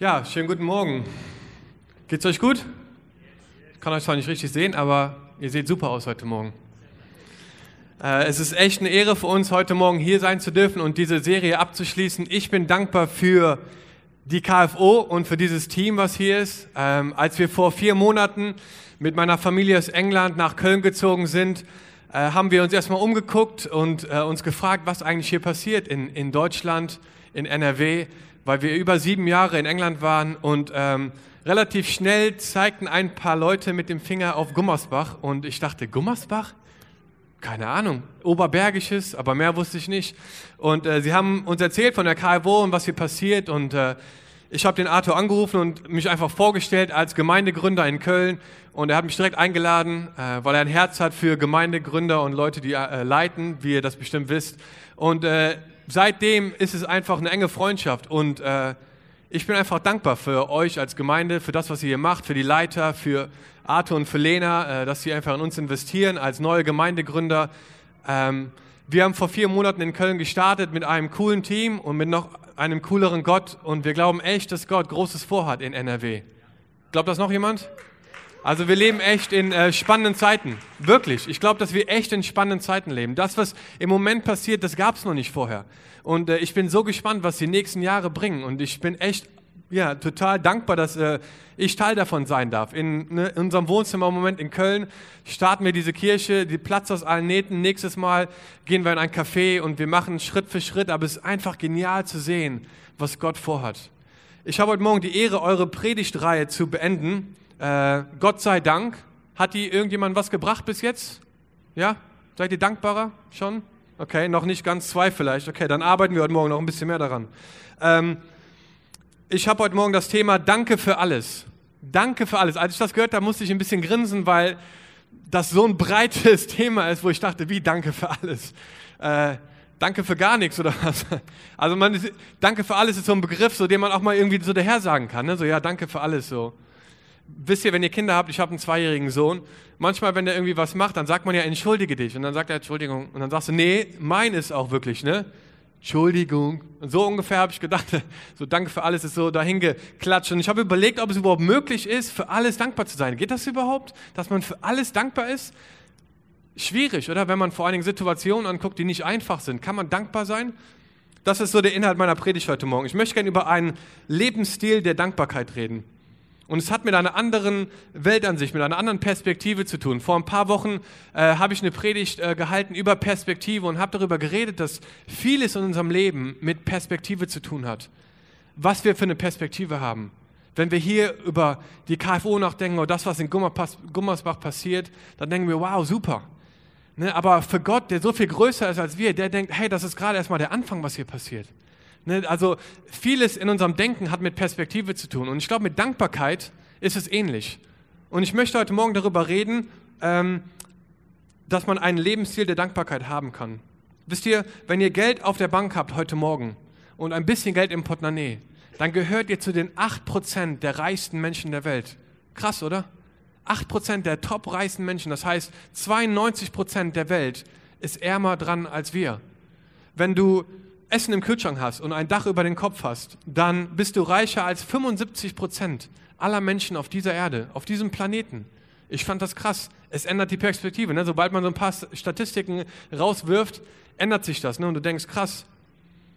Ja, schönen guten Morgen. Geht's euch gut? Ich kann euch zwar nicht richtig sehen, aber ihr seht super aus heute Morgen. Äh, es ist echt eine Ehre für uns, heute Morgen hier sein zu dürfen und diese Serie abzuschließen. Ich bin dankbar für die KFO und für dieses Team, was hier ist. Ähm, als wir vor vier Monaten mit meiner Familie aus England nach Köln gezogen sind, äh, haben wir uns erstmal umgeguckt und äh, uns gefragt, was eigentlich hier passiert in, in Deutschland, in NRW weil wir über sieben Jahre in England waren und ähm, relativ schnell zeigten ein paar Leute mit dem Finger auf Gummersbach und ich dachte, Gummersbach? Keine Ahnung, Oberbergisches, aber mehr wusste ich nicht. Und äh, sie haben uns erzählt von der KFO und was hier passiert und äh, ich habe den Arthur angerufen und mich einfach vorgestellt als Gemeindegründer in Köln und er hat mich direkt eingeladen, äh, weil er ein Herz hat für Gemeindegründer und Leute, die äh, leiten, wie ihr das bestimmt wisst. Und äh, seitdem ist es einfach eine enge Freundschaft und äh, ich bin einfach dankbar für euch als Gemeinde, für das, was ihr hier macht, für die Leiter, für Arthur und für Lena, äh, dass sie einfach in uns investieren als neue Gemeindegründer. Ähm, wir haben vor vier Monaten in Köln gestartet mit einem coolen Team und mit noch einem cooleren Gott und wir glauben echt, dass Gott Großes vorhat in NRW. Glaubt das noch jemand? Also wir leben echt in äh, spannenden Zeiten. Wirklich. Ich glaube, dass wir echt in spannenden Zeiten leben. Das, was im Moment passiert, das gab es noch nicht vorher. Und äh, ich bin so gespannt, was die nächsten Jahre bringen. Und ich bin echt ja, total dankbar, dass äh, ich Teil davon sein darf. In, ne, in, unserem Wohnzimmer im Moment in Köln starten wir diese Kirche, die Platz aus allen Nähten. Nächstes Mal gehen wir in ein Café und wir machen Schritt für Schritt. Aber es ist einfach genial zu sehen, was Gott vorhat. Ich habe heute Morgen die Ehre, eure Predigtreihe zu beenden. Äh, Gott sei Dank. Hat die irgendjemand was gebracht bis jetzt? Ja? Seid ihr dankbarer schon? Okay, noch nicht ganz zwei vielleicht. Okay, dann arbeiten wir heute Morgen noch ein bisschen mehr daran. Ähm, ich habe heute Morgen das Thema Danke für alles. Danke für alles. Als ich das gehört habe, musste ich ein bisschen grinsen, weil das so ein breites Thema ist, wo ich dachte, wie Danke für alles? Äh, danke für gar nichts oder was? Also man, Danke für alles ist so ein Begriff, so den man auch mal irgendwie so daher sagen kann. Ne? So ja, Danke für alles so wisst ihr, wenn ihr Kinder habt, ich habe einen zweijährigen Sohn, manchmal, wenn der irgendwie was macht, dann sagt man ja, entschuldige dich. Und dann sagt er, Entschuldigung. Und dann sagst du, nee, mein ist auch wirklich, ne? Entschuldigung. Und so ungefähr habe ich gedacht, so danke für alles ist so dahin geklatscht. Und ich habe überlegt, ob es überhaupt möglich ist, für alles dankbar zu sein. Geht das überhaupt, dass man für alles dankbar ist? Schwierig, oder? Wenn man vor allen Dingen Situationen anguckt, die nicht einfach sind. Kann man dankbar sein? Das ist so der Inhalt meiner Predigt heute Morgen. Ich möchte gerne über einen Lebensstil der Dankbarkeit reden. Und es hat mit einer anderen Weltansicht, mit einer anderen Perspektive zu tun. Vor ein paar Wochen äh, habe ich eine Predigt äh, gehalten über Perspektive und habe darüber geredet, dass vieles in unserem Leben mit Perspektive zu tun hat. Was wir für eine Perspektive haben. Wenn wir hier über die KFO nachdenken oder das, was in Gummersbach passiert, dann denken wir, wow, super. Ne, aber für Gott, der so viel größer ist als wir, der denkt, hey, das ist gerade erstmal der Anfang, was hier passiert. Ne, also vieles in unserem Denken hat mit Perspektive zu tun. Und ich glaube, mit Dankbarkeit ist es ähnlich. Und ich möchte heute Morgen darüber reden, ähm, dass man einen Lebensstil der Dankbarkeit haben kann. Wisst ihr, wenn ihr Geld auf der Bank habt heute Morgen und ein bisschen Geld im Portemonnaie, dann gehört ihr zu den 8% der reichsten Menschen der Welt. Krass, oder? 8% der top reichsten Menschen, das heißt 92% der Welt ist ärmer dran als wir. Wenn du Essen im Kühlschrank hast und ein Dach über den Kopf hast, dann bist du reicher als 75 Prozent aller Menschen auf dieser Erde, auf diesem Planeten. Ich fand das krass. Es ändert die Perspektive. Ne? Sobald man so ein paar Statistiken rauswirft, ändert sich das. Ne? Und du denkst, krass.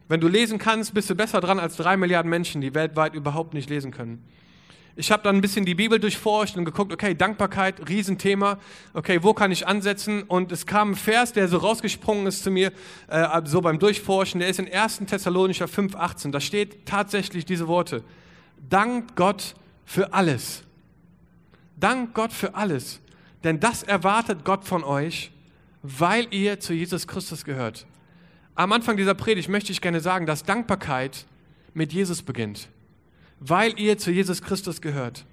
Wenn du lesen kannst, bist du besser dran als drei Milliarden Menschen, die weltweit überhaupt nicht lesen können. Ich habe dann ein bisschen die Bibel durchforscht und geguckt, okay, Dankbarkeit, Riesenthema. Okay, wo kann ich ansetzen? Und es kam ein Vers, der so rausgesprungen ist zu mir, äh, so beim Durchforschen. Der ist in 1. Thessalonicher 5,18. Da steht tatsächlich diese Worte. Dank Gott für alles. Dank Gott für alles. Denn das erwartet Gott von euch, weil ihr zu Jesus Christus gehört. Am Anfang dieser Predigt möchte ich gerne sagen, dass Dankbarkeit mit Jesus beginnt weil ihr zu Jesus Christus gehört.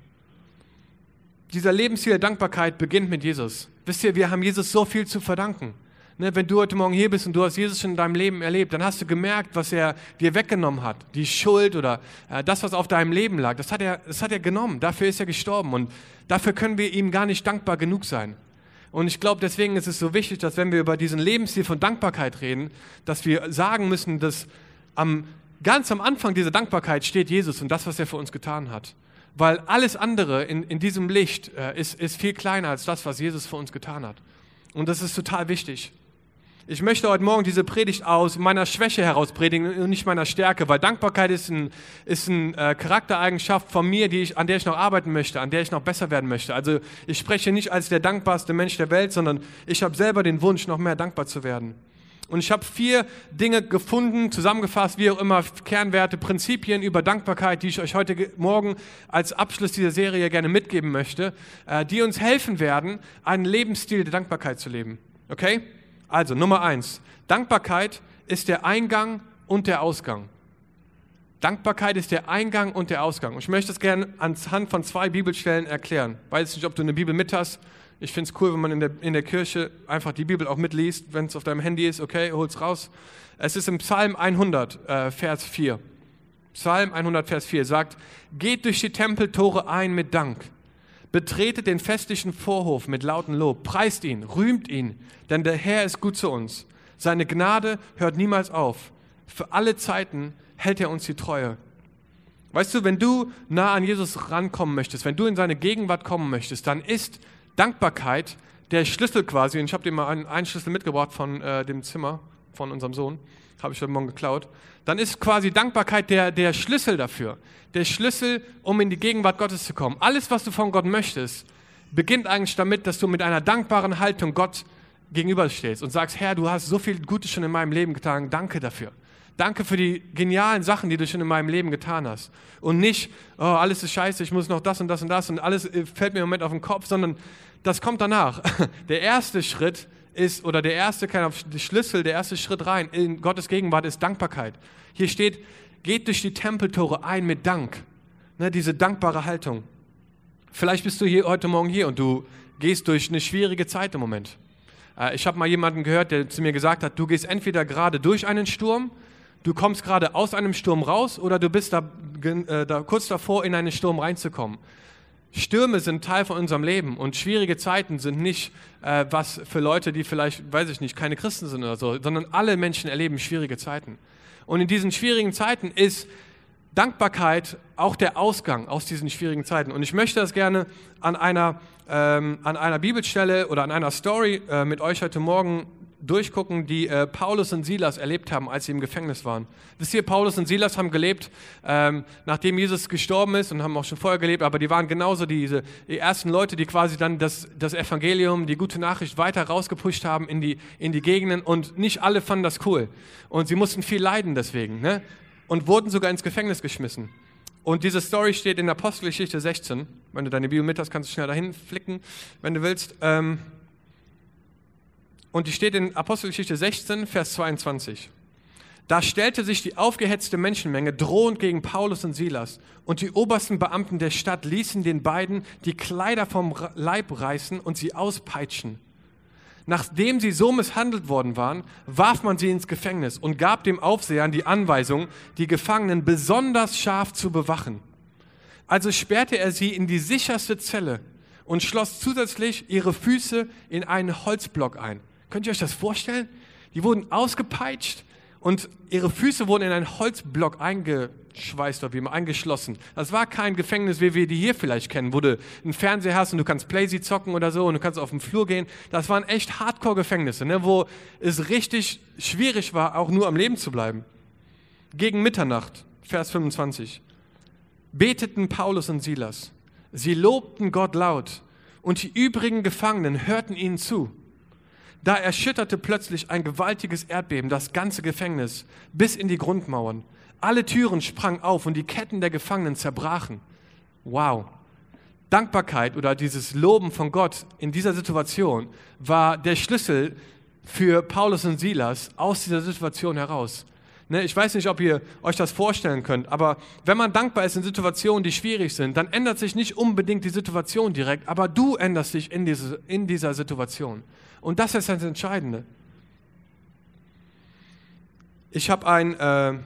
Dieser Lebensstil der Dankbarkeit beginnt mit Jesus. Wisst ihr, wir haben Jesus so viel zu verdanken. Ne, wenn du heute Morgen hier bist und du hast Jesus schon in deinem Leben erlebt, dann hast du gemerkt, was er dir weggenommen hat. Die Schuld oder äh, das, was auf deinem Leben lag, das hat, er, das hat er genommen. Dafür ist er gestorben und dafür können wir ihm gar nicht dankbar genug sein. Und ich glaube, deswegen ist es so wichtig, dass wenn wir über diesen Lebensstil von Dankbarkeit reden, dass wir sagen müssen, dass am ganz am Anfang dieser Dankbarkeit steht Jesus und das, was er für uns getan hat. Weil alles andere in, in diesem Licht äh, ist, ist viel kleiner als das, was Jesus für uns getan hat. Und das ist total wichtig. Ich möchte heute Morgen diese Predigt aus meiner Schwäche heraus predigen und nicht meiner Stärke, weil Dankbarkeit ist eine ist ein, äh, Charaktereigenschaft von mir, die ich, an der ich noch arbeiten möchte, an der ich noch besser werden möchte. Also ich spreche nicht als der dankbarste Mensch der Welt, sondern ich habe selber den Wunsch, noch mehr dankbar zu werden. Und ich habe vier Dinge gefunden, zusammengefasst, wie auch immer, Kernwerte, Prinzipien über Dankbarkeit, die ich euch heute Morgen als Abschluss dieser Serie gerne mitgeben möchte, äh, die uns helfen werden, einen Lebensstil der Dankbarkeit zu leben. Okay? Also Nummer eins, Dankbarkeit ist der Eingang und der Ausgang. Dankbarkeit ist der Eingang und der Ausgang. Und ich möchte das gerne anhand von zwei Bibelstellen erklären. Weiß nicht, ob du eine Bibel mit hast. Ich finde es cool, wenn man in der, in der Kirche einfach die Bibel auch mitliest. Wenn es auf deinem Handy ist, okay, hol's raus. Es ist im Psalm 100, äh, Vers 4. Psalm 100, Vers 4 sagt, geht durch die Tempeltore ein mit Dank Betretet den festlichen Vorhof mit lautem Lob, preist ihn, rühmt ihn, denn der Herr ist gut zu uns. Seine Gnade hört niemals auf. Für alle Zeiten hält er uns die Treue. Weißt du, wenn du nah an Jesus rankommen möchtest, wenn du in seine Gegenwart kommen möchtest, dann ist Dankbarkeit der Schlüssel quasi. Und ich habe dir mal einen, einen Schlüssel mitgebracht von äh, dem Zimmer von unserem Sohn habe ich heute Morgen geklaut, dann ist quasi Dankbarkeit der, der Schlüssel dafür. Der Schlüssel, um in die Gegenwart Gottes zu kommen. Alles, was du von Gott möchtest, beginnt eigentlich damit, dass du mit einer dankbaren Haltung Gott gegenüberstehst und sagst, Herr, du hast so viel Gutes schon in meinem Leben getan, danke dafür. Danke für die genialen Sachen, die du schon in meinem Leben getan hast. Und nicht, oh, alles ist scheiße, ich muss noch das und das und das und alles äh, fällt mir im Moment auf den Kopf, sondern das kommt danach. Der erste Schritt ist, oder der erste der Schlüssel, der erste Schritt rein in Gottes Gegenwart ist Dankbarkeit. Hier steht, geht durch die Tempeltore ein mit Dank. Ne, diese dankbare Haltung. Vielleicht bist du hier heute Morgen hier und du gehst durch eine schwierige Zeit im Moment. Äh, ich habe mal jemanden gehört, der zu mir gesagt hat, du gehst entweder gerade durch einen Sturm, du kommst gerade aus einem Sturm raus oder du bist da, äh, da kurz davor, in einen Sturm reinzukommen. Stürme sind Teil von unserem Leben und schwierige Zeiten sind nicht äh, was für Leute, die vielleicht, weiß ich nicht, keine Christen sind oder so, sondern alle Menschen erleben schwierige Zeiten. Und in diesen schwierigen Zeiten ist Dankbarkeit auch der Ausgang aus diesen schwierigen Zeiten. Und ich möchte das gerne an einer, ähm, an einer Bibelstelle oder an einer Story äh, mit euch heute Morgen durchgucken, die äh, Paulus und Silas erlebt haben, als sie im Gefängnis waren. Wisst ihr, Paulus und Silas haben gelebt, ähm, nachdem Jesus gestorben ist und haben auch schon vorher gelebt, aber die waren genauso diese die ersten Leute, die quasi dann das, das Evangelium, die gute Nachricht weiter rausgepusht haben in die, in die Gegenden und nicht alle fanden das cool. Und sie mussten viel leiden deswegen ne? und wurden sogar ins Gefängnis geschmissen. Und diese Story steht in Apostelgeschichte 16. Wenn du deine Bibel mit hast, kannst du schnell dahin flicken, wenn du willst. Ähm, und die steht in Apostelgeschichte 16, Vers 22. Da stellte sich die aufgehetzte Menschenmenge drohend gegen Paulus und Silas. Und die obersten Beamten der Stadt ließen den beiden die Kleider vom Leib reißen und sie auspeitschen. Nachdem sie so misshandelt worden waren, warf man sie ins Gefängnis und gab dem Aufseher die Anweisung, die Gefangenen besonders scharf zu bewachen. Also sperrte er sie in die sicherste Zelle und schloss zusätzlich ihre Füße in einen Holzblock ein. Könnt ihr euch das vorstellen? Die wurden ausgepeitscht und ihre Füße wurden in einen Holzblock eingeschweißt oder wie immer eingeschlossen. Das war kein Gefängnis, wie wir die hier vielleicht kennen, wo du einen Fernseher hast und du kannst Playsee zocken oder so und du kannst auf den Flur gehen. Das waren echt Hardcore-Gefängnisse, ne, wo es richtig schwierig war, auch nur am Leben zu bleiben. Gegen Mitternacht, Vers 25, beteten Paulus und Silas. Sie lobten Gott laut und die übrigen Gefangenen hörten ihnen zu. Da erschütterte plötzlich ein gewaltiges Erdbeben das ganze Gefängnis bis in die Grundmauern. Alle Türen sprangen auf und die Ketten der Gefangenen zerbrachen. Wow. Dankbarkeit oder dieses Loben von Gott in dieser Situation war der Schlüssel für Paulus und Silas aus dieser Situation heraus. Ne, ich weiß nicht, ob ihr euch das vorstellen könnt, aber wenn man dankbar ist in Situationen, die schwierig sind, dann ändert sich nicht unbedingt die Situation direkt, aber du änderst dich in, diese, in dieser Situation. Und das ist das Entscheidende. Ich habe ein äh,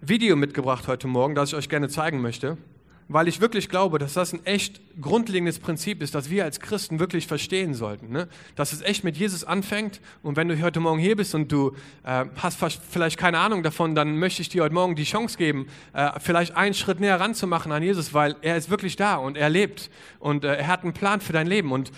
Video mitgebracht heute Morgen, das ich euch gerne zeigen möchte. weil ich wirklich glaube, dass das ein echt grundlegendes Prinzip ist, das wir als Christen wirklich verstehen sollten. Ne? Dass es echt mit Jesus anfängt und wenn du heute Morgen hier bist und du äh, hast vielleicht keine Ahnung davon, dann möchte ich dir heute Morgen die Chance geben, äh, vielleicht einen Schritt näher ranzumachen an Jesus, weil er ist wirklich da und er lebt und äh, er hat einen Plan für dein Leben und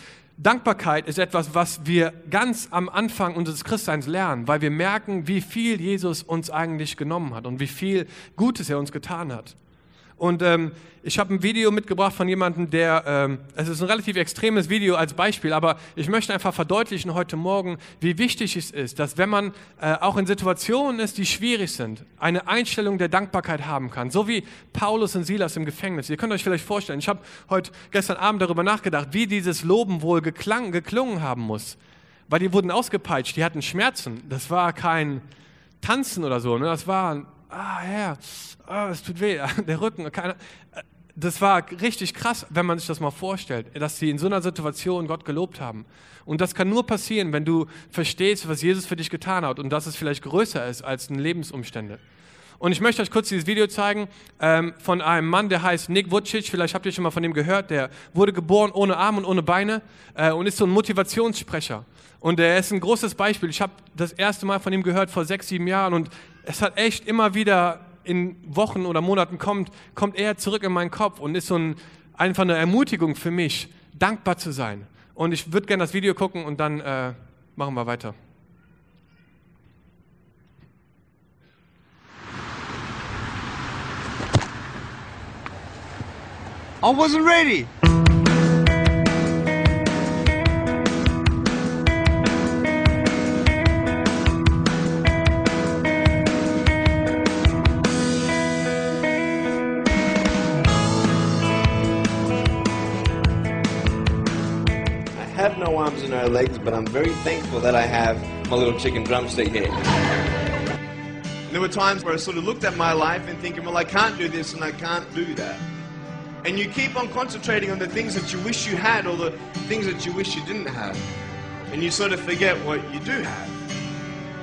Dankbarkeit ist etwas, was wir ganz am Anfang unseres Christseins lernen, weil wir merken, wie viel Jesus uns eigentlich genommen hat und wie viel Gutes er uns getan hat. Und ähm, ich habe ein Video mitgebracht von jemandem, der, ähm, es ist ein relativ extremes Video als Beispiel, aber ich möchte einfach verdeutlichen heute Morgen, wie wichtig es ist, dass wenn man äh, auch in Situationen ist, die schwierig sind, eine Einstellung der Dankbarkeit haben kann. So wie Paulus und Silas im Gefängnis. Ihr könnt euch vielleicht vorstellen, ich habe heute gestern Abend darüber nachgedacht, wie dieses Loben wohl geklang, geklungen haben muss. Weil die wurden ausgepeitscht, die hatten Schmerzen. Das war kein Tanzen oder so, ne? das war ah Herr, ah, es tut weh, der Rücken, keine, das war richtig krass, wenn man sich das mal vorstellt, dass sie in so einer Situation Gott gelobt haben. Und das kann nur passieren, wenn du verstehst, was Jesus für dich getan hat und dass es vielleicht größer ist als Lebensumstände. Und ich möchte euch kurz dieses Video zeigen ähm, von einem Mann, der heißt Nick Vucic. Vielleicht habt ihr schon mal von ihm gehört. Der wurde geboren ohne Arme und ohne Beine äh, und ist so ein Motivationssprecher. Und er ist ein großes Beispiel. Ich habe das erste Mal von ihm gehört vor sechs, sieben Jahren und es hat echt immer wieder in Wochen oder Monaten kommt, kommt er zurück in meinen Kopf und ist so ein, einfach eine Ermutigung für mich, dankbar zu sein. Und ich würde gerne das Video gucken und dann äh, machen wir weiter. I wasn't ready. I have no arms and no legs, but I'm very thankful that I have my little chicken drumstick here. There were times where I sort of looked at my life and thinking, well, I can't do this and I can't do that. And you keep on concentrating on the things that you wish you had or the things that you wish you didn't have. And you sort of forget what you do have.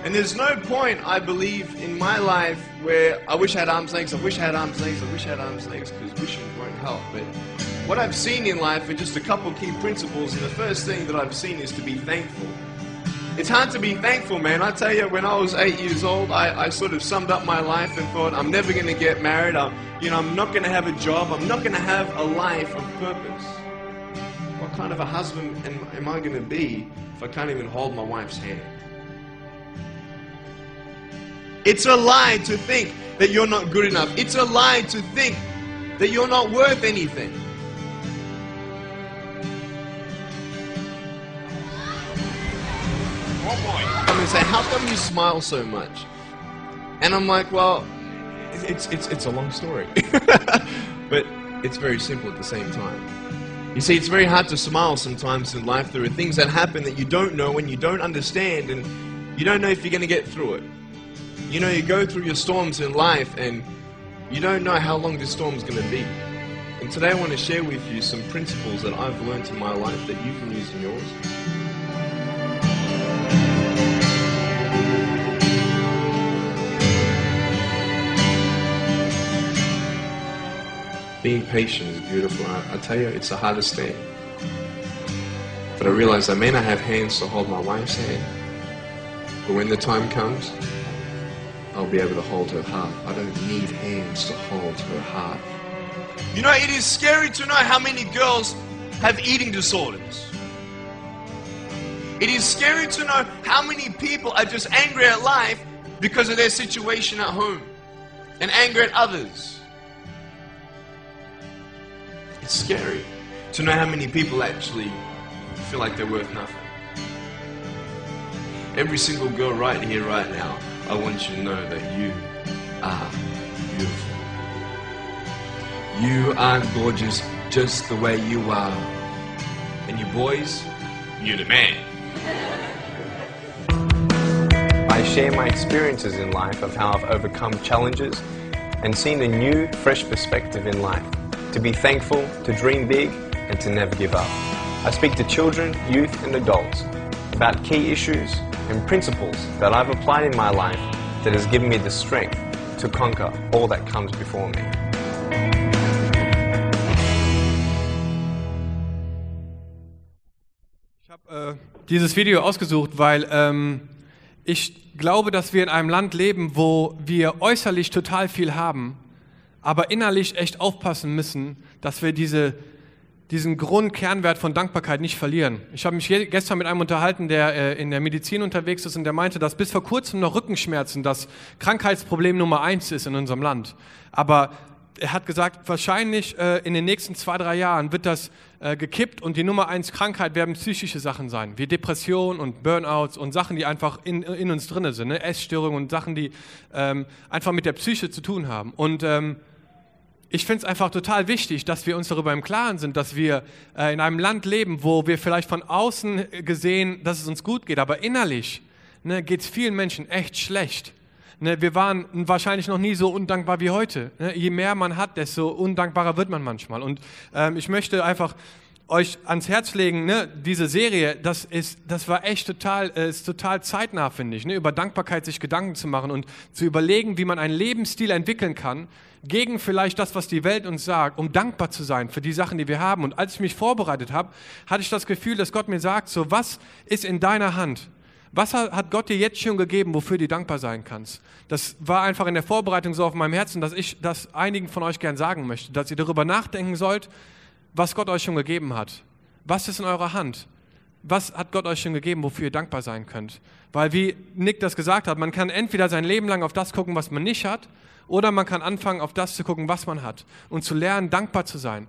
And there's no point, I believe, in my life where I wish I had arms legs, I wish I had arms legs, I wish I had arms legs, because wishing won't help. But what I've seen in life are just a couple key principles, and the first thing that I've seen is to be thankful. It's hard to be thankful, man. I tell you, when I was eight years old, I, I sort of summed up my life and thought, I'm never going to get married. I'm, you know, I'm not going to have a job. I'm not going to have a life of purpose. What kind of a husband am, am I going to be if I can't even hold my wife's hand? It's a lie to think that you're not good enough. It's a lie to think that you're not worth anything. Say, how come you smile so much? And I'm like, well, it's, it's, it's a long story. but it's very simple at the same time. You see, it's very hard to smile sometimes in life. There are things that happen that you don't know and you don't understand, and you don't know if you're going to get through it. You know, you go through your storms in life, and you don't know how long this storm is going to be. And today I want to share with you some principles that I've learned in my life that you can use in yours. Being patient is beautiful. I, I, tell you, it's the hardest thing. But I realize I may not have hands to hold my wife's hand, but when the time comes, I'll be able to hold her heart. I don't need hands to hold her heart. You know, it is scary to know how many girls have eating disorders. It is scary to know how many people are just angry at life because of their situation at home and angry at others. It's scary to know how many people actually feel like they're worth nothing. Every single girl right here, right now, I want you to know that you are beautiful. You are gorgeous just the way you are. And you boys, you're the man. I share my experiences in life of how I've overcome challenges and seen a new, fresh perspective in life to be thankful, to dream big, and to never give up. I speak to children, youth, and adults about key issues and principles that I've applied in my life that has given me the strength to conquer all that comes before me. Ich habe äh, dieses Video ausgesucht, weil ähm, ich glaube, dass wir in einem Land leben, wo wir äußerlich total viel haben, aber innerlich echt aufpassen müssen, dass wir diese, diesen Grundkernwert von Dankbarkeit nicht verlieren. Ich habe mich gestern mit einem unterhalten, der äh, in der Medizin unterwegs ist und der meinte, dass bis vor kurzem noch Rückenschmerzen das Krankheitsproblem Nummer eins ist in unserem Land. Aber er hat gesagt, wahrscheinlich äh, in den nächsten zwei, drei Jahren wird das äh, gekippt und die Nummer eins Krankheit werden psychische Sachen sein, wie Depression und Burnouts und Sachen, die einfach in, in uns drin sind, ne? Essstörungen und Sachen, die ähm, einfach mit der Psyche zu tun haben. Und ähm, ich finde es einfach total wichtig, dass wir uns darüber im Klaren sind, dass wir äh, in einem Land leben, wo wir vielleicht von außen gesehen, dass es uns gut geht, aber innerlich ne, geht es vielen Menschen echt schlecht. Ne, wir waren wahrscheinlich noch nie so undankbar wie heute. Ne, je mehr man hat, desto undankbarer wird man manchmal. Und ähm, ich möchte einfach euch ans Herz legen, ne, diese Serie, das ist, das war echt total, äh, ist total zeitnah, finde ich, ne, über Dankbarkeit sich Gedanken zu machen und zu überlegen, wie man einen Lebensstil entwickeln kann, gegen vielleicht das, was die Welt uns sagt, um dankbar zu sein für die Sachen, die wir haben. Und als ich mich vorbereitet habe, hatte ich das Gefühl, dass Gott mir sagt, so, was ist in deiner Hand? Was hat Gott dir jetzt schon gegeben, wofür du dankbar sein kannst? Das war einfach in der Vorbereitung so auf meinem Herzen, dass ich das einigen von euch gern sagen möchte, dass ihr darüber nachdenken sollt, was Gott euch schon gegeben hat. Was ist in eurer Hand? Was hat Gott euch schon gegeben, wofür ihr dankbar sein könnt? Weil wie Nick das gesagt hat, man kann entweder sein Leben lang auf das gucken, was man nicht hat, oder man kann anfangen, auf das zu gucken, was man hat und zu lernen, dankbar zu sein.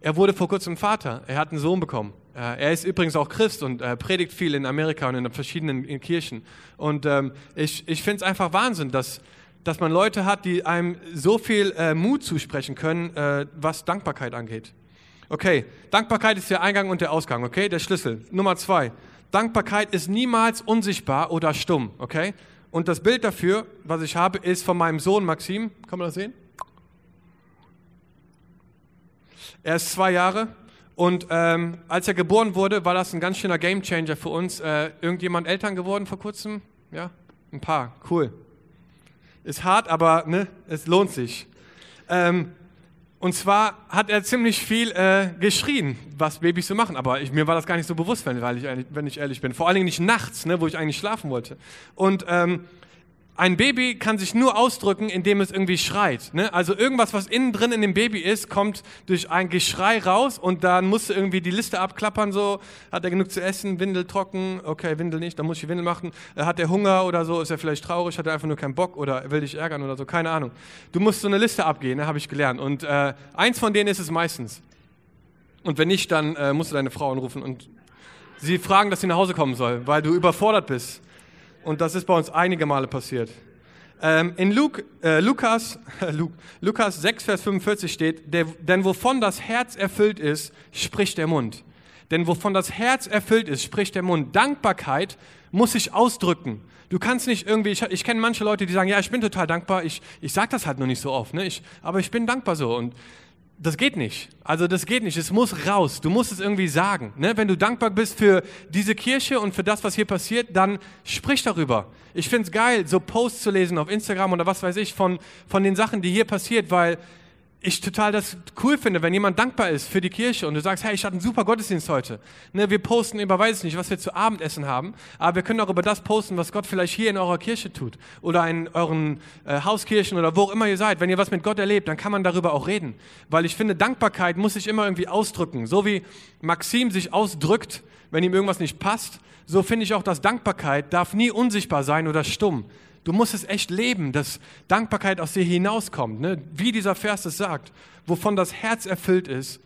Er wurde vor kurzem Vater, er hat einen Sohn bekommen. Äh, er ist übrigens auch Christ und äh, predigt viel in Amerika und in verschiedenen Kirchen. Und ähm, ich, ich finde es einfach Wahnsinn, dass, dass man Leute hat, die einem so viel äh, Mut zusprechen können, was Dankbarkeit angeht. Okay, Dankbarkeit ist der Eingang und der Ausgang, okay, der Schlüssel. Nummer zwei, Dankbarkeit ist niemals unsichtbar oder stumm, okay? Und das Bild dafür, was ich habe, ist von meinem Sohn Maxim. Kann man das sehen? Er ist zwei Jahre und ähm, als er geboren wurde, war das ein ganz schöner Gamechanger für uns. Äh, irgendjemand Eltern geworden vor kurzem? Ja, ein paar. Cool. Ist hart, aber ne, es lohnt sich. Ähm, und zwar hat er ziemlich viel äh, geschrien, was Babys so machen. Aber ich, mir war das gar nicht so bewusst, wenn, ich, wenn ich ehrlich bin. Vor allen Dingen nicht nachts, ne, wo ich eigentlich schlafen wollte. Und ähm, ein Baby kann sich nur ausdrücken, indem es irgendwie schreit. Ne? Also irgendwas, was innen drin in dem Baby ist, kommt durch ein Geschrei raus und dann musst du irgendwie die Liste abklappern, so, hat er genug zu essen, Windel trocken, okay, Windel nicht, dann muss ich die Windel machen. Äh, hat er Hunger oder so, ist er vielleicht traurig, hat er einfach nur keinen Bock oder will dich ärgern oder so, keine Ahnung. Du musst so eine Liste abgehen, ne? habe ich gelernt. Und äh, eins von denen ist es meistens. Und wenn nicht, dann äh, musst du deine Frau anrufen und sie fragen, dass sie nach Hause kommen soll, weil du überfordert bist. Und das ist bei uns einige Male passiert. Ähm, in Luke, äh, Lukas, äh, Lukas 6, Vers 45 steht, der, denn wovon das Herz erfüllt ist, spricht der Mund. Denn wovon das Herz erfüllt ist, spricht der Mund. Dankbarkeit muss sich ausdrücken. Du kannst nicht irgendwie, ich, ich kenne manche Leute, die sagen, ja, ich bin total dankbar, ich, ich sage das halt nur nicht so oft, ne? ich, aber ich bin dankbar so. Und das geht nicht. Also das geht nicht. Es muss raus. Du musst es irgendwie sagen. Ne? Wenn du dankbar bist für diese Kirche und für das, was hier passiert, dann sprich darüber. Ich finde es geil, so Posts zu lesen auf Instagram oder was weiß ich von, von den Sachen, die hier passiert, weil ich total das cool finde, wenn jemand dankbar ist für die Kirche und du sagst, hey, ich hatte einen super Gottesdienst heute. Ne, wir posten über, weiß ich nicht, was wir zu Abendessen haben, aber wir können auch über das posten, was Gott vielleicht hier in eurer Kirche tut oder in euren äh, Hauskirchen oder wo auch immer ihr seid. Wenn ihr was mit Gott erlebt, dann kann man darüber auch reden. Weil ich finde, Dankbarkeit muss sich immer irgendwie ausdrücken. So wie Maxim sich ausdrückt, wenn ihm irgendwas nicht passt, so finde ich auch, dass Dankbarkeit darf nie unsichtbar sein oder stumm. Du musst es echt leben, dass Dankbarkeit aus dir hinauskommt. Ne? Wie dieser Vers es sagt, wovon das Herz erfüllt ist,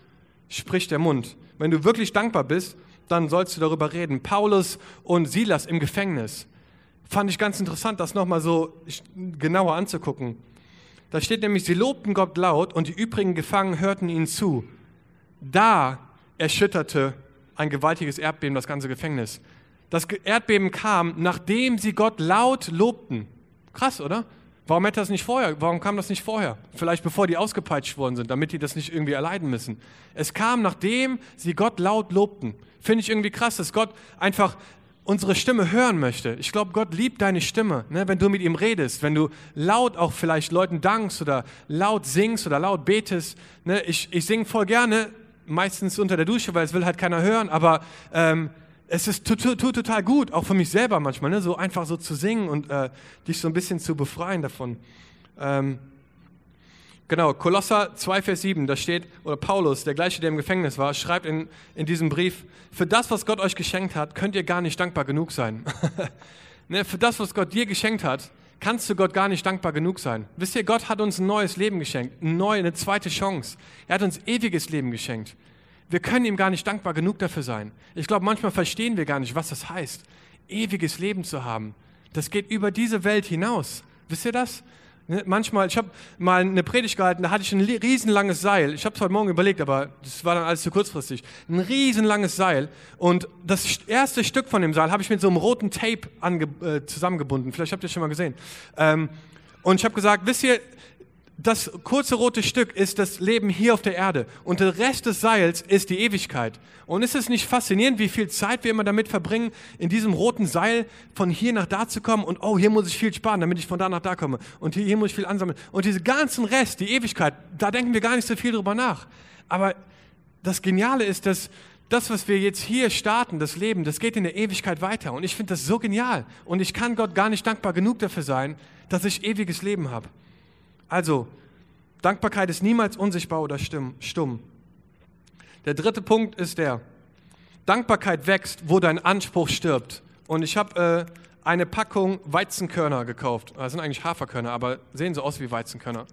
spricht der Mund. Wenn du wirklich dankbar bist, dann sollst du darüber reden. Paulus und Silas im Gefängnis. Fand ich ganz interessant, das nochmal so genauer anzugucken. Da steht nämlich, sie lobten Gott laut und die übrigen Gefangenen hörten ihnen zu. Da erschütterte ein gewaltiges Erdbeben das ganze Gefängnis. Das Erdbeben kam, nachdem sie Gott laut lobten. Krass, oder? Warum hätte das nicht vorher? Warum kam das nicht vorher? Vielleicht bevor die ausgepeitscht worden sind, damit die das nicht irgendwie erleiden müssen. Es kam, nachdem sie Gott laut lobten. Finde ich irgendwie krass, dass Gott einfach unsere Stimme hören möchte. Ich glaube, Gott liebt deine Stimme, ne? wenn du mit ihm redest, wenn du laut auch vielleicht Leuten dankst oder laut singst oder laut betest. Ne? Ich, ich singe voll gerne, meistens unter der Dusche, weil es will halt keiner hören, aber ähm, es ist total gut, auch für mich selber manchmal, ne? so einfach so zu singen und äh, dich so ein bisschen zu befreien davon. Ähm, genau, Kolosser 2, Vers 7, da steht, oder Paulus, der gleiche, der im Gefängnis war, schreibt in, in diesem Brief, für das, was Gott euch geschenkt hat, könnt ihr gar nicht dankbar genug sein. ne? Für das, was Gott dir geschenkt hat, kannst du Gott gar nicht dankbar genug sein. Wisst ihr, Gott hat uns ein neues Leben geschenkt, eine neue, eine zweite Chance. Er hat uns ewiges Leben geschenkt. Wir können ihm gar nicht dankbar genug dafür sein. Ich glaube, manchmal verstehen wir gar nicht, was das heißt, ewiges Leben zu haben. Das geht über diese Welt hinaus. Wisst ihr das? Ne, manchmal, ich habe mal eine Predigt gehalten, da hatte ich ein riesenlanges Seil. Ich habe es heute Morgen überlegt, aber das war dann alles zu kurzfristig. Ein riesenlanges Seil. Und das erste Stück von dem Seil habe ich mit so einem roten Tape äh, zusammengebunden. Vielleicht habt ihr es schon mal gesehen. Ähm, und ich habe gesagt, wisst ihr, das kurze rote Stück ist das Leben hier auf der Erde und der Rest des Seils ist die Ewigkeit. Und ist es nicht faszinierend, wie viel Zeit wir immer damit verbringen, in diesem roten Seil von hier nach da zu kommen und oh, hier muss ich viel sparen, damit ich von da nach da komme und hier, hier muss ich viel ansammeln. Und diese ganzen Rest, die Ewigkeit, da denken wir gar nicht so viel drüber nach. Aber das Geniale ist, dass das, was wir jetzt hier starten, das Leben, das geht in der Ewigkeit weiter. Und ich finde das so genial. Und ich kann Gott gar nicht dankbar genug dafür sein, dass ich ewiges Leben habe. Also, Dankbarkeit ist niemals unsichtbar oder stumm. Der dritte Punkt ist der, Dankbarkeit wächst, wo dein Anspruch stirbt. Und ich habe äh, eine Packung Weizenkörner gekauft. Das sind eigentlich Haferkörner, aber sehen so aus wie Weizenkörner.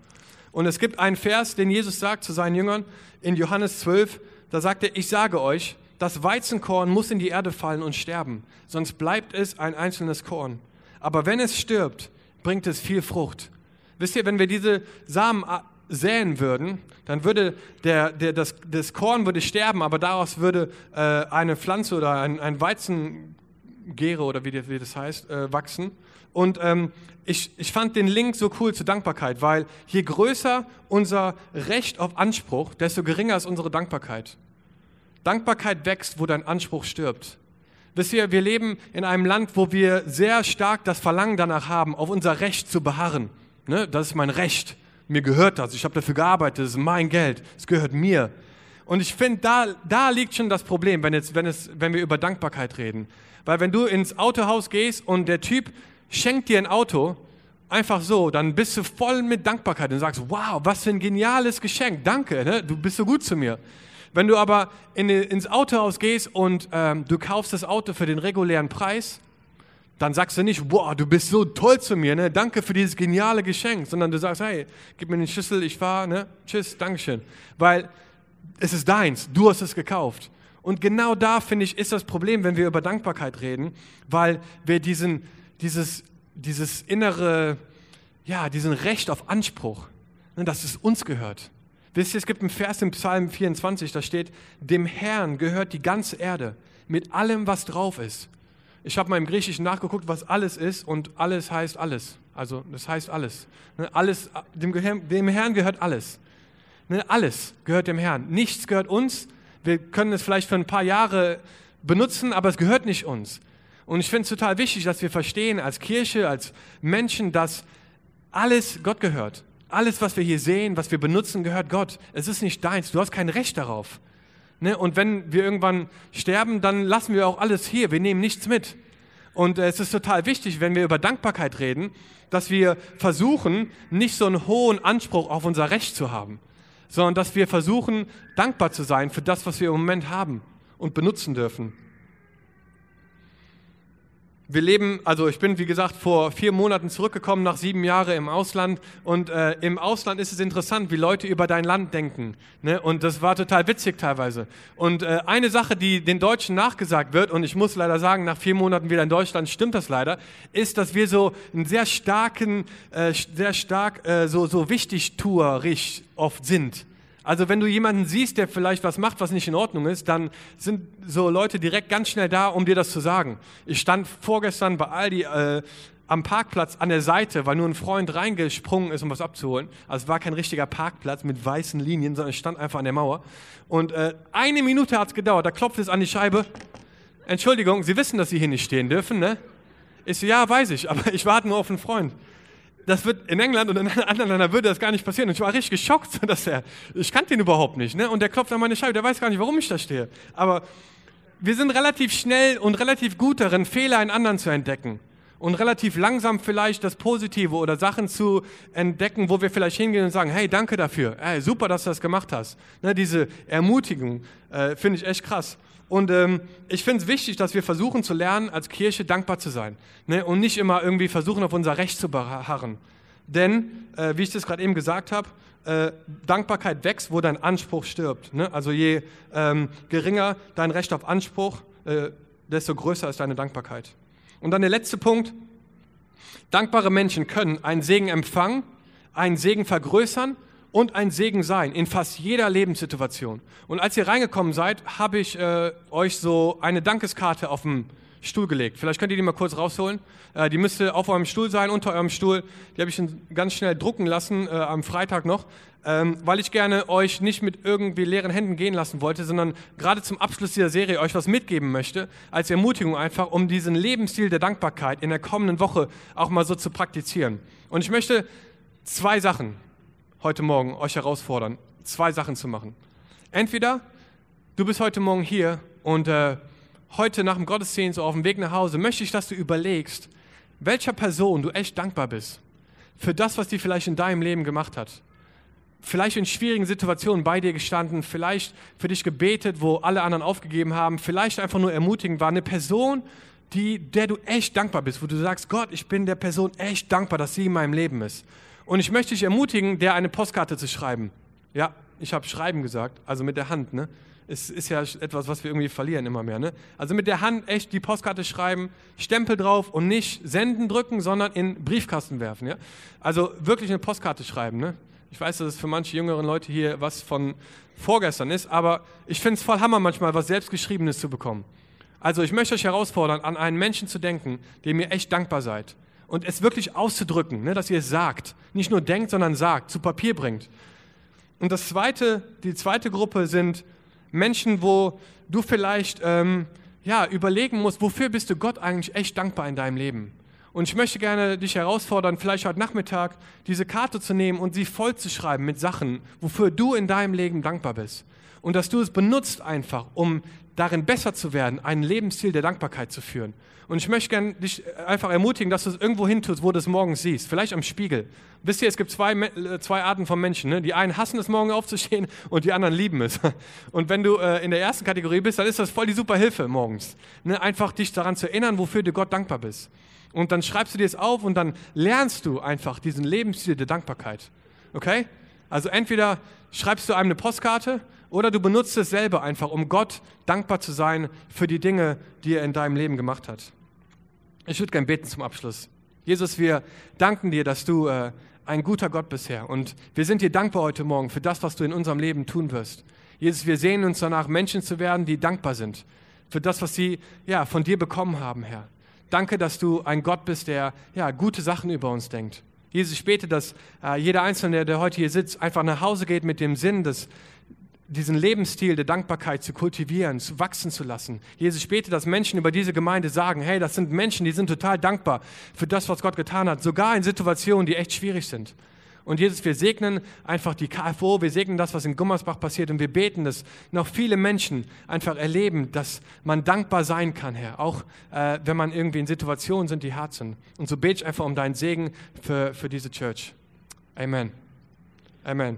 Und es gibt einen Vers, den Jesus sagt zu seinen Jüngern in Johannes 12. Da sagt er, ich sage euch, das Weizenkorn muss in die Erde fallen und sterben, sonst bleibt es ein einzelnes Korn. Aber wenn es stirbt, bringt es viel Frucht. Wisst ihr, wenn wir diese Samen säen würden, dann würde der, der, das, das Korn würde sterben, aber daraus würde äh, eine Pflanze oder ein, ein Weizengäre oder wie, wie das heißt, äh, wachsen. Und ähm, ich, ich fand den Link so cool zur Dankbarkeit, weil je größer unser Recht auf Anspruch, desto geringer ist unsere Dankbarkeit. Dankbarkeit wächst, wo dein Anspruch stirbt. Wisst ihr, wir leben in einem Land, wo wir sehr stark das Verlangen danach haben, auf unser Recht zu beharren. Ne? Das ist mein Recht. Mir gehört das. Ich habe dafür gearbeitet. Das ist mein Geld. Es gehört mir. Und ich finde, da, da liegt schon das Problem, wenn, jetzt, wenn, es, wenn wir über Dankbarkeit reden. Weil wenn du ins Autohaus gehst und der Typ schenkt dir ein Auto, einfach so, dann bist du voll mit Dankbarkeit und sagst, wow, was für ein geniales Geschenk, danke, ne? du bist so gut zu mir. Wenn du aber in, ins Autohaus gehst und ähm, du kaufst das Auto für den regulären Preis, dann sagst du nicht, boah, du bist so toll zu mir, ne? danke für dieses geniale Geschenk, sondern du sagst, hey, gib mir den Schlüssel, ich fahre, ne? tschüss, Dankeschön. Weil es ist deins, du hast es gekauft. Und genau da, finde ich, ist das Problem, wenn wir über Dankbarkeit reden, weil wir diesen, dieses, dieses innere, ja, diesen Recht auf Anspruch, ne, dass es uns gehört. Wisst ihr, es gibt einen Vers im Psalm 24, da steht, dem Herrn gehört die ganze Erde mit allem, was drauf ist. Ich habe mal im Griechischen nachgeguckt, was alles ist und alles heißt alles. Also das heißt alles. Ne, alles dem, dem Herrn gehört alles. Ne, alles gehört dem Herrn. Nichts gehört uns. Wir können es vielleicht für ein paar Jahre benutzen, aber es gehört nicht uns. Und ich finde es total wichtig, dass wir verstehen als Kirche, als Menschen, dass alles Gott gehört. Alles, was wir hier sehen, was wir benutzen, gehört Gott. Es ist nicht deins. Du hast kein Recht darauf. Ne? Und wenn wir irgendwann sterben, dann lassen wir auch alles hier. Wir nehmen nichts mit. Und äh, es ist total wichtig, wenn wir über Dankbarkeit reden, dass wir versuchen, nicht so einen hohen Anspruch auf unser Recht zu haben, sondern dass wir versuchen, dankbar zu sein für das, was wir im Moment haben und benutzen dürfen wir leben, also ich bin wie gesagt vor vier Monaten zurückgekommen nach sieben Jahren im Ausland und äh, im Ausland ist es interessant, wie Leute über dein Land denken. Ne? Und das war total witzig teilweise. Und äh, eine Sache, die den Deutschen nachgesagt wird, und ich muss leider sagen, nach vier Monaten wieder in Deutschland stimmt das leider, ist, dass wir so einen sehr starken, äh, sehr stark äh, so, so wichtig oft sind. Also wenn du jemanden siehst, der vielleicht was macht, was nicht in Ordnung ist, dann sind so Leute direkt ganz schnell da, um dir das zu sagen. Ich stand vorgestern bei Aldi äh, am Parkplatz an der Seite, weil nur ein Freund reingesprungen ist, um was abzuholen. Also es war kein richtiger Parkplatz mit weißen Linien, sondern ich stand einfach an der Mauer. Und äh, eine Minute hat es gedauert, da klopft es an die Scheibe. Entschuldigung, Sie wissen, dass Sie hier nicht stehen dürfen, ne? Ich so, ja, weiß ich, aber ich warte nur auf einen Freund das wird in England und in anderen Ländern würde das gar nicht passieren. Und ich war richtig geschockt, dass er, ich kannte ihn überhaupt nicht. Ne? Und der klopft an meine Scheibe, der weiß gar nicht, warum ich da stehe. Aber wir sind relativ schnell und relativ gut darin, Fehler in anderen zu entdecken und relativ langsam vielleicht das Positive oder Sachen zu entdecken, wo wir vielleicht hingehen und sagen, hey, danke dafür, hey, super, dass du das gemacht hast. Ne, diese Ermutigung äh, finde ich echt krass. Und ähm, ich finde es wichtig, dass wir versuchen zu lernen, als Kirche dankbar zu sein ne, und nicht immer irgendwie versuchen, auf unser Recht zu beharren. Denn, äh, wie ich das gerade eben gesagt habe, äh, Dankbarkeit wächst, wo dein Anspruch stirbt. Ne? Also je ähm, geringer dein Recht auf Anspruch, äh, desto größer ist deine Dankbarkeit. Und dann der letzte Punkt. Dankbare Menschen können einen Segen empfangen, einen Segen vergrößern und ein Segen sein in fast jeder Lebenssituation. Und als ihr reingekommen seid, habe ich äh, euch so eine Dankeskarte auf dem Stuhl gelegt. Vielleicht könnt ihr die mal kurz rausholen. Äh, die müsste auf eurem Stuhl sein, unter eurem Stuhl. Die habe ich ganz schnell drucken lassen äh, am Freitag noch, ähm, weil ich gerne euch nicht mit irgendwie leeren Händen gehen lassen wollte, sondern gerade zum Abschluss dieser Serie euch was mitgeben möchte, als Ermutigung einfach, um diesen Lebensstil der Dankbarkeit in der kommenden Woche auch mal so zu praktizieren. Und ich möchte zwei Sachen heute Morgen euch herausfordern, zwei Sachen zu machen. Entweder du bist heute Morgen hier und äh, heute nach dem Gottesdienst so auf dem Weg nach Hause, möchte ich, dass du überlegst, welcher Person du echt dankbar bist für das, was die vielleicht in deinem Leben gemacht hat. Vielleicht in schwierigen Situationen bei dir gestanden, vielleicht für dich gebetet, wo alle anderen aufgegeben haben, vielleicht einfach nur ermutigend war. Eine Person, die, der du echt dankbar bist, wo du sagst, Gott, ich bin der Person echt dankbar, dass sie in meinem Leben ist. Und ich möchte dich ermutigen, der eine Postkarte zu schreiben. Ja, ich habe schreiben gesagt, also mit der Hand. Ne? Es ist ja etwas, was wir irgendwie verlieren immer mehr. Ne? Also mit der Hand echt die Postkarte schreiben, Stempel drauf und nicht senden drücken, sondern in Briefkasten werfen. Ja? Also wirklich eine Postkarte schreiben. Ne? Ich weiß, dass es für manche jüngeren Leute hier was von vorgestern ist, aber ich finde es voll Hammer manchmal, was selbstgeschriebenes zu bekommen. Also ich möchte euch herausfordern, an einen Menschen zu denken, dem ihr echt dankbar seid. Und es wirklich auszudrücken, ne, dass ihr es sagt. Nicht nur denkt, sondern sagt, zu Papier bringt. Und das zweite, die zweite Gruppe sind Menschen, wo du vielleicht ähm, ja, überlegen musst, wofür bist du Gott eigentlich echt dankbar in deinem Leben? Und ich möchte gerne dich herausfordern, vielleicht heute Nachmittag diese Karte zu nehmen und sie voll zu schreiben mit Sachen, wofür du in deinem Leben dankbar bist. Und dass du es benutzt einfach, um darin besser zu werden, einen Lebensstil der Dankbarkeit zu führen. Und ich möchte gerne dich einfach ermutigen, dass du es irgendwo hin tust, wo du es morgens siehst. Vielleicht am Spiegel. Wisst ihr, es gibt zwei, äh, zwei Arten von Menschen. Ne? Die einen hassen es, morgen aufzustehen und die anderen lieben es. Und wenn du äh, in der ersten Kategorie bist, dann ist das voll die super Hilfe morgens. Ne? Einfach dich daran zu erinnern, wofür du Gott dankbar bist. Und dann schreibst du dir es auf und dann lernst du einfach diesen Lebensstil der Dankbarkeit. Okay? Also entweder schreibst du einem eine Postkarte oder du benutzt es selber einfach, um Gott dankbar zu sein für die Dinge, die er in deinem Leben gemacht hat. Ich würde gerne beten zum Abschluss. Jesus, wir danken dir, dass du äh, ein guter Gott bist, Herr. Und wir sind dir dankbar heute Morgen für das, was du in unserem Leben tun wirst. Jesus, wir sehen uns danach, Menschen zu werden, die dankbar sind für das, was sie ja, von dir bekommen haben, Herr. Danke, dass du ein Gott bist, der ja, gute Sachen über uns denkt. Jesus, ich bete, dass äh, jeder Einzelne, der, heute hier sitzt, einfach nach Hause geht mit dem Sinn, dass diesen Lebensstil der Dankbarkeit zu kultivieren, zu wachsen zu lassen. Jesus, bete, dass Menschen über diese Gemeinde sagen, hey, das sind Menschen, die sind total dankbar für das, was Gott getan hat, sogar in Situationen, die echt schwierig sind. Und Jesus, wir segnen einfach die KFO, wir segnen das, was in Gummersbach passiert und wir beten, dass noch viele Menschen einfach erleben, dass man dankbar sein kann, Herr, auch äh, wenn man irgendwie in Situationen sind, die hart sind. Und so bete ich einfach um deinen Segen für, für diese Church. Amen. Amen.